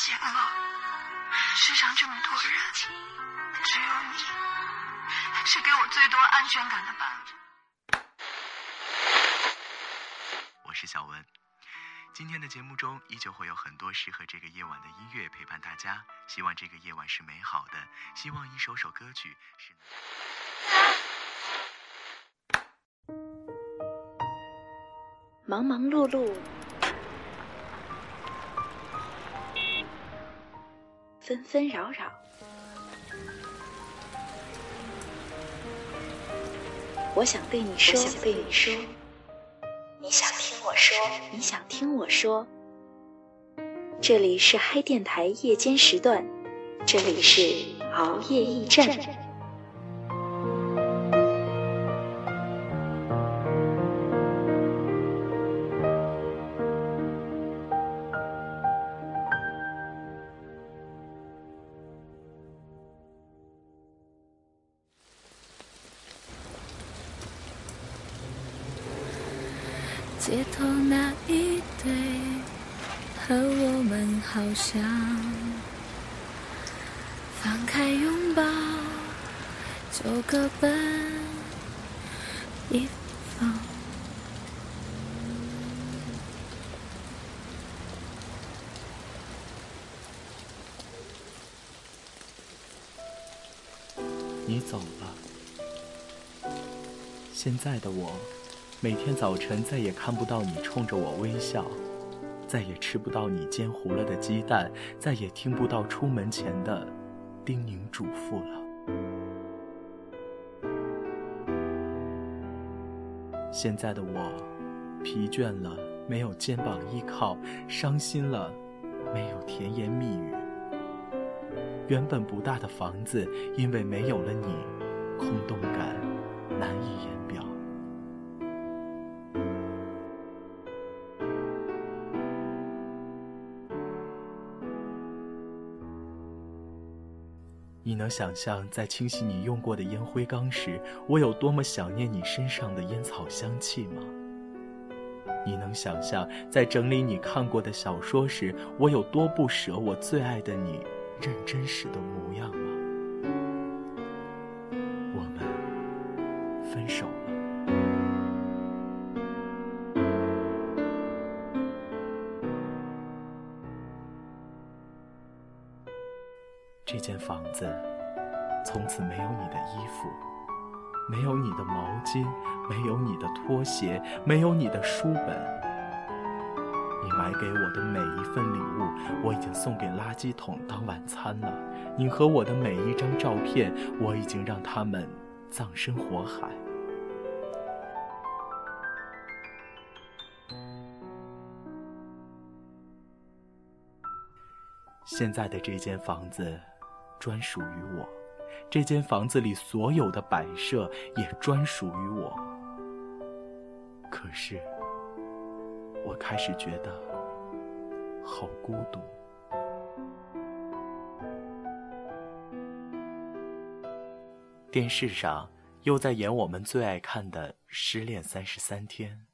险了，世上这么多人，只有你是给我最多安全感的伴侣。我是小文，今天的节目中依旧会有很多适合这个夜晚的音乐陪伴大家。希望这个夜晚是美好的，希望一首首歌曲是。忙忙碌碌，纷纷扰扰，我想对你说想，对你说，你想听我说，你想听我说。这里是嗨电台夜间时段，这里是熬夜驿站。街头那一对和我们好像，放开拥抱就各奔一方。你走了，现在的我。每天早晨再也看不到你冲着我微笑，再也吃不到你煎糊了的鸡蛋，再也听不到出门前的叮咛嘱咐了。现在的我，疲倦了，没有肩膀依靠；伤心了，没有甜言蜜语。原本不大的房子，因为没有了你，空洞感难以言表。你能想象在清洗你用过的烟灰缸时，我有多么想念你身上的烟草香气吗？你能想象在整理你看过的小说时，我有多不舍我最爱的你认真时的模样吗？我们分手。间房子从此没有你的衣服，没有你的毛巾，没有你的拖鞋，没有你的书本。你买给我的每一份礼物，我已经送给垃圾桶当晚餐了。你和我的每一张照片，我已经让他们葬身火海。现在的这间房子。专属于我，这间房子里所有的摆设也专属于我。可是，我开始觉得好孤独。电视上又在演我们最爱看的《失恋三十三天》，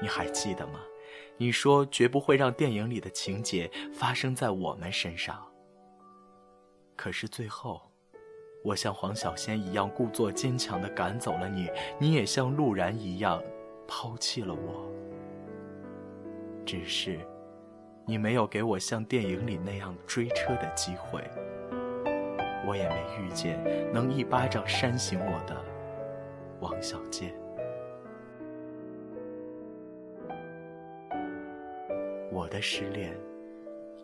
你还记得吗？你说绝不会让电影里的情节发生在我们身上。可是最后，我像黄小仙一样故作坚强地赶走了你，你也像陆然一样抛弃了我。只是，你没有给我像电影里那样追车的机会，我也没遇见能一巴掌扇醒我的王小贱。我的失恋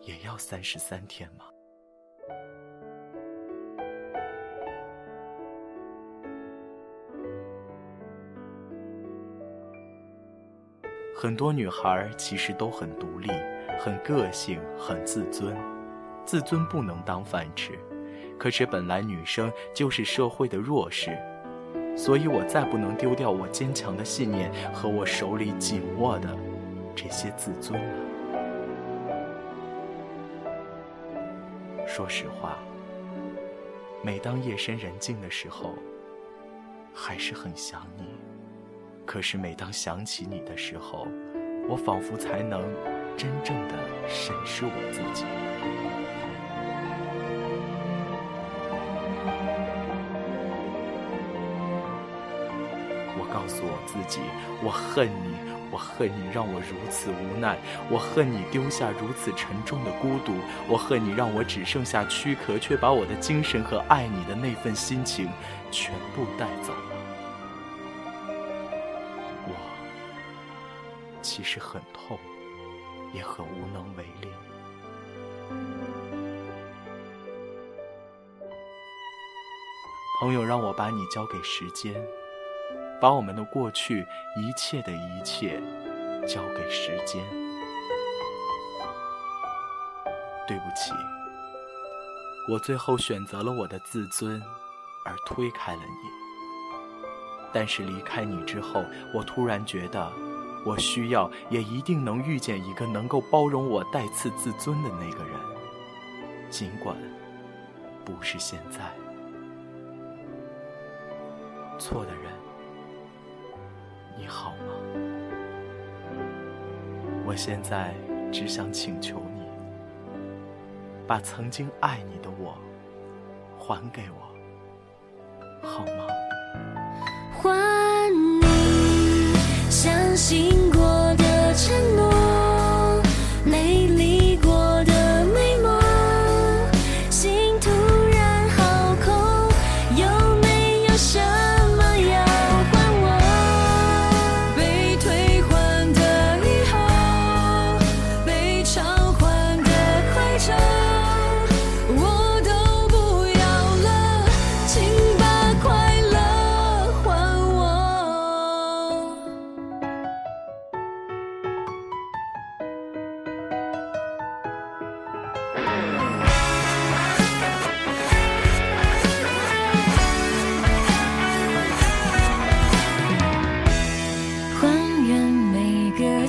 也要三十三天吗？很多女孩其实都很独立、很个性、很自尊，自尊不能当饭吃。可是本来女生就是社会的弱势，所以我再不能丢掉我坚强的信念和我手里紧握的这些自尊了。说实话，每当夜深人静的时候，还是很想你。可是每当想起你的时候，我仿佛才能真正的审视我自己。我告诉我自己，我恨你。我恨你让我如此无奈，我恨你丢下如此沉重的孤独，我恨你让我只剩下躯壳，却把我的精神和爱你的那份心情全部带走了。我其实很痛，也很无能为力。朋友让我把你交给时间。把我们的过去，一切的一切，交给时间。对不起，我最后选择了我的自尊，而推开了你。但是离开你之后，我突然觉得，我需要，也一定能遇见一个能够包容我带刺自尊的那个人，尽管不是现在。错的人。你好吗？我现在只想请求你，把曾经爱你的我还给我，好吗？还你相信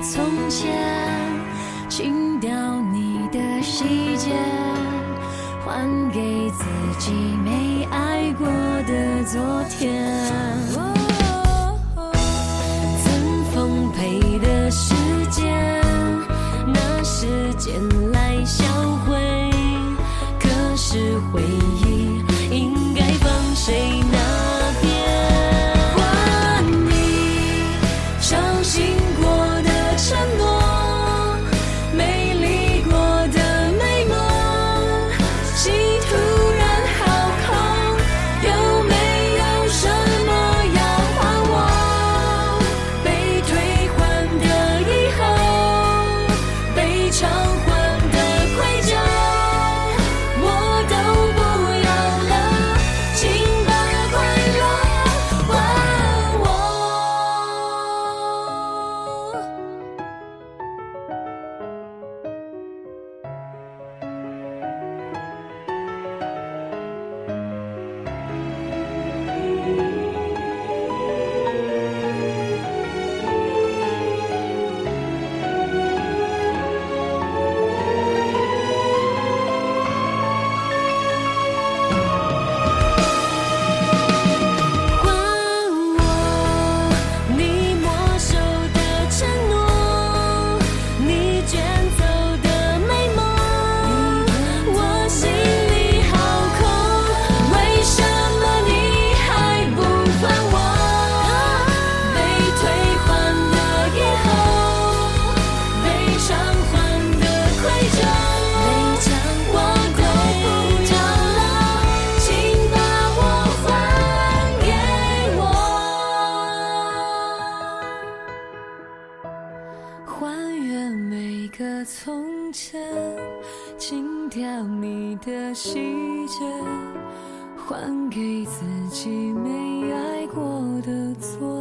从前，清掉你的细节，还给自己没爱过的昨天。把细节还给自己没爱过的错